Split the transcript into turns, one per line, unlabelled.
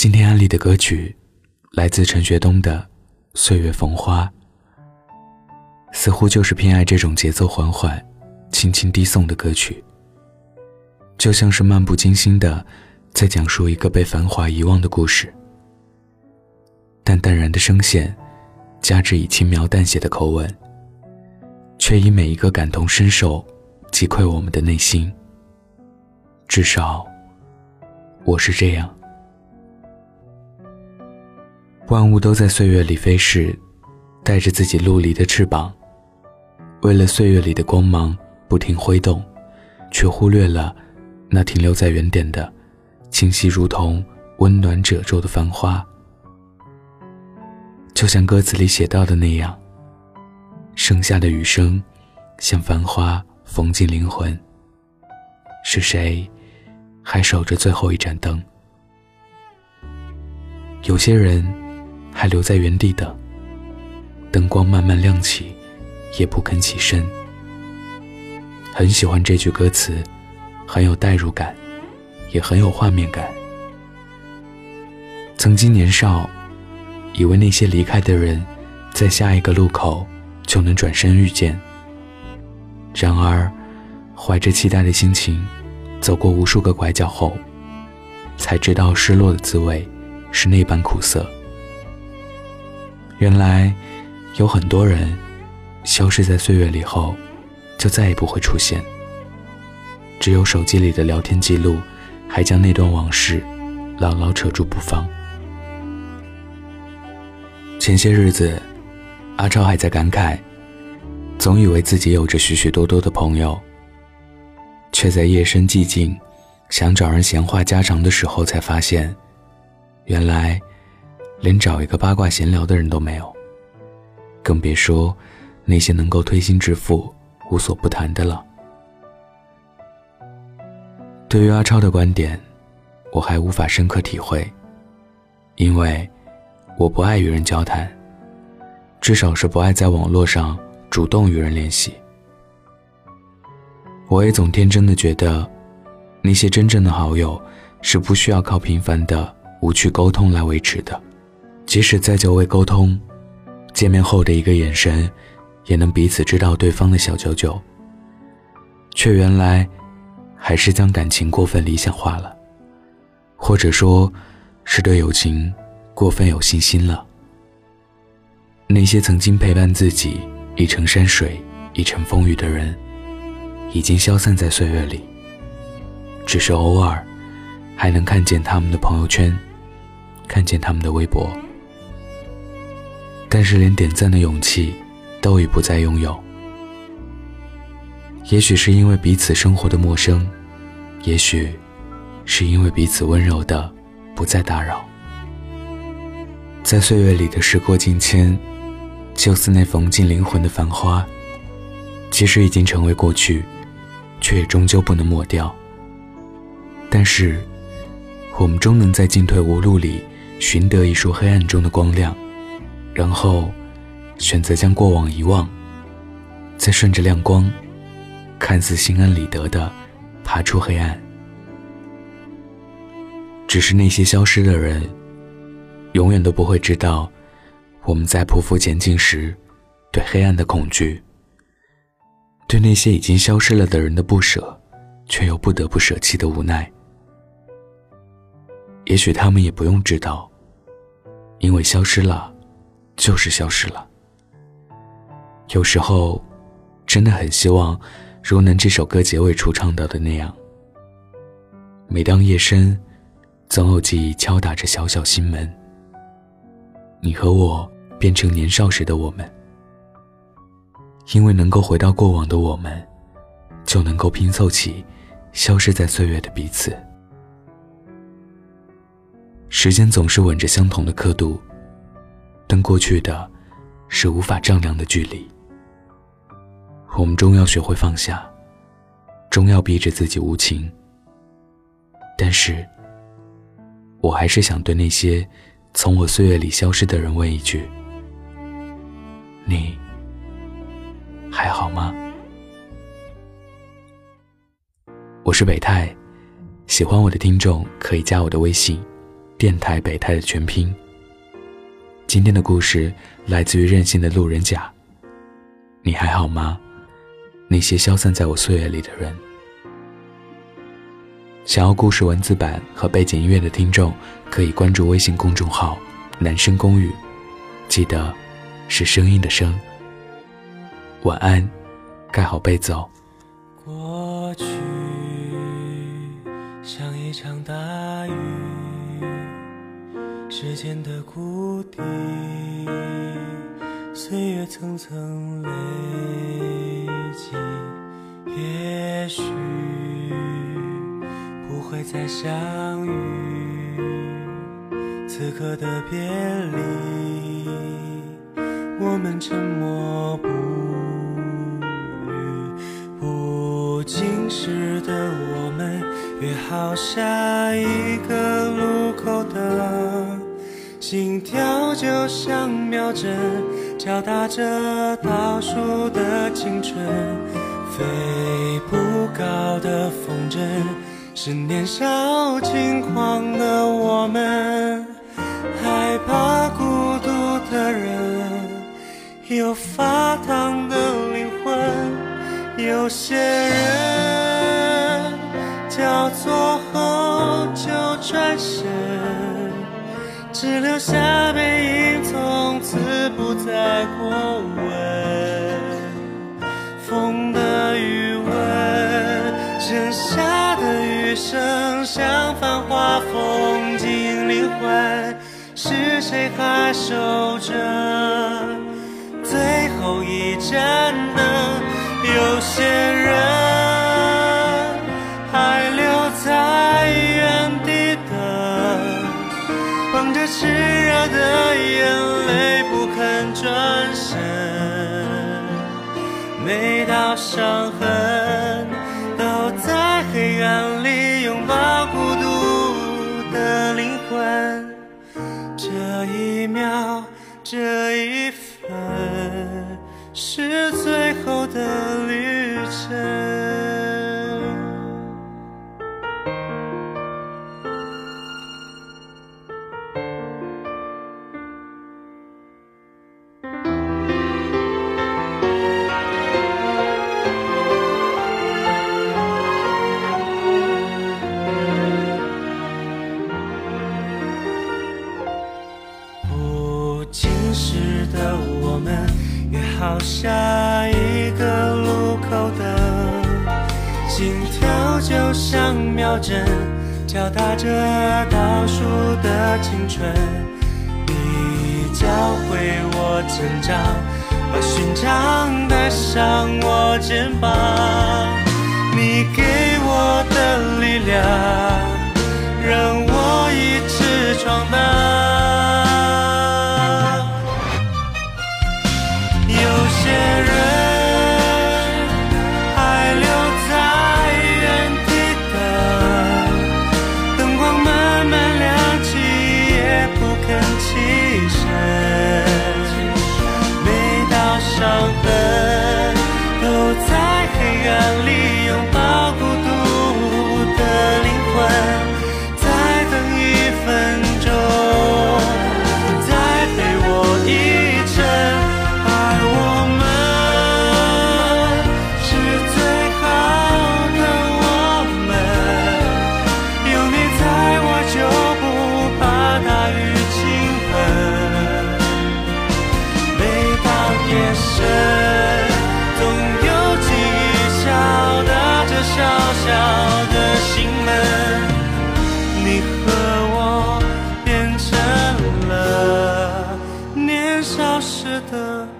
今天安利的歌曲来自陈学冬的《岁月逢花》，似乎就是偏爱这种节奏缓缓、轻轻低诵的歌曲，就像是漫不经心的在讲述一个被繁华遗忘的故事。但淡然的声线，加之以轻描淡写的口吻，却以每一个感同身受击溃我们的内心。至少，我是这样。万物都在岁月里飞逝，带着自己陆离的翅膀，为了岁月里的光芒不停挥动，却忽略了那停留在原点的清晰如同温暖褶皱的繁花。就像歌词里写到的那样，盛夏的雨声，像繁花缝进灵魂。是谁还守着最后一盏灯？有些人。还留在原地等，灯光慢慢亮起，也不肯起身。很喜欢这句歌词，很有代入感，也很有画面感。曾经年少，以为那些离开的人，在下一个路口就能转身遇见。然而，怀着期待的心情，走过无数个拐角后，才知道失落的滋味是那般苦涩。原来，有很多人消失在岁月里后，就再也不会出现。只有手机里的聊天记录，还将那段往事牢牢扯住不放。前些日子，阿超还在感慨，总以为自己有着许许多多的朋友，却在夜深寂静，想找人闲话家常的时候，才发现，原来。连找一个八卦闲聊的人都没有，更别说那些能够推心置腹、无所不谈的了。对于阿超的观点，我还无法深刻体会，因为我不爱与人交谈，至少是不爱在网络上主动与人联系。我也总天真的觉得，那些真正的好友是不需要靠频繁的无趣沟通来维持的。即使再久未沟通，见面后的一个眼神，也能彼此知道对方的小九九。却原来，还是将感情过分理想化了，或者说，是对友情过分有信心了。那些曾经陪伴自己一程山水、一程风雨的人，已经消散在岁月里。只是偶尔，还能看见他们的朋友圈，看见他们的微博。但是连点赞的勇气，都已不再拥有。也许是因为彼此生活的陌生，也许是因为彼此温柔的不再打扰。在岁月里的时过境迁，就似那缝进灵魂的繁花，即使已经成为过去，却也终究不能抹掉。但是，我们终能在进退无路里寻得一束黑暗中的光亮。然后，选择将过往遗忘，再顺着亮光，看似心安理得的爬出黑暗。只是那些消失的人，永远都不会知道，我们在匍匐前进时，对黑暗的恐惧，对那些已经消失了的人的不舍，却又不得不舍弃的无奈。也许他们也不用知道，因为消失了。就是消失了。有时候，真的很希望，如能这首歌结尾处唱到的那样。每当夜深，总有记忆敲打着小小心门。你和我变成年少时的我们，因为能够回到过往的我们，就能够拼凑起消失在岁月的彼此。时间总是吻着相同的刻度。过去的，是无法丈量的距离。我们终要学会放下，终要逼着自己无情。但是，我还是想对那些从我岁月里消失的人问一句：你还好吗？我是北泰，喜欢我的听众可以加我的微信，电台北泰的全拼。今天的故事来自于任性的路人甲。你还好吗？那些消散在我岁月里的人。想要故事文字版和背景音乐的听众，可以关注微信公众号“男生公寓”，记得是声音的声。晚安，盖好被子哦。
过去像一场大雨，时间的谷底，岁月层层累积，也许不会再相遇。此刻的别离，我们沉默不语。不经事的我们约好下一个路，心跳就像秒针，敲打着倒数的青春。飞不高的风筝，是年少轻狂的我们，害怕孤独的人，有发烫的灵魂，有些人。交错后就转身，只留下背影，从此不再过问。风的余温，剩下的余生，像繁华风景，灵魂是谁还守着最后一盏灯？有些人。这一秒，这一分，是最后的旅程。时的我们，约好下一个路口等，心跳就像秒针，敲打着倒数的青春。你教会我成长，把勋章带上我肩膀。是的。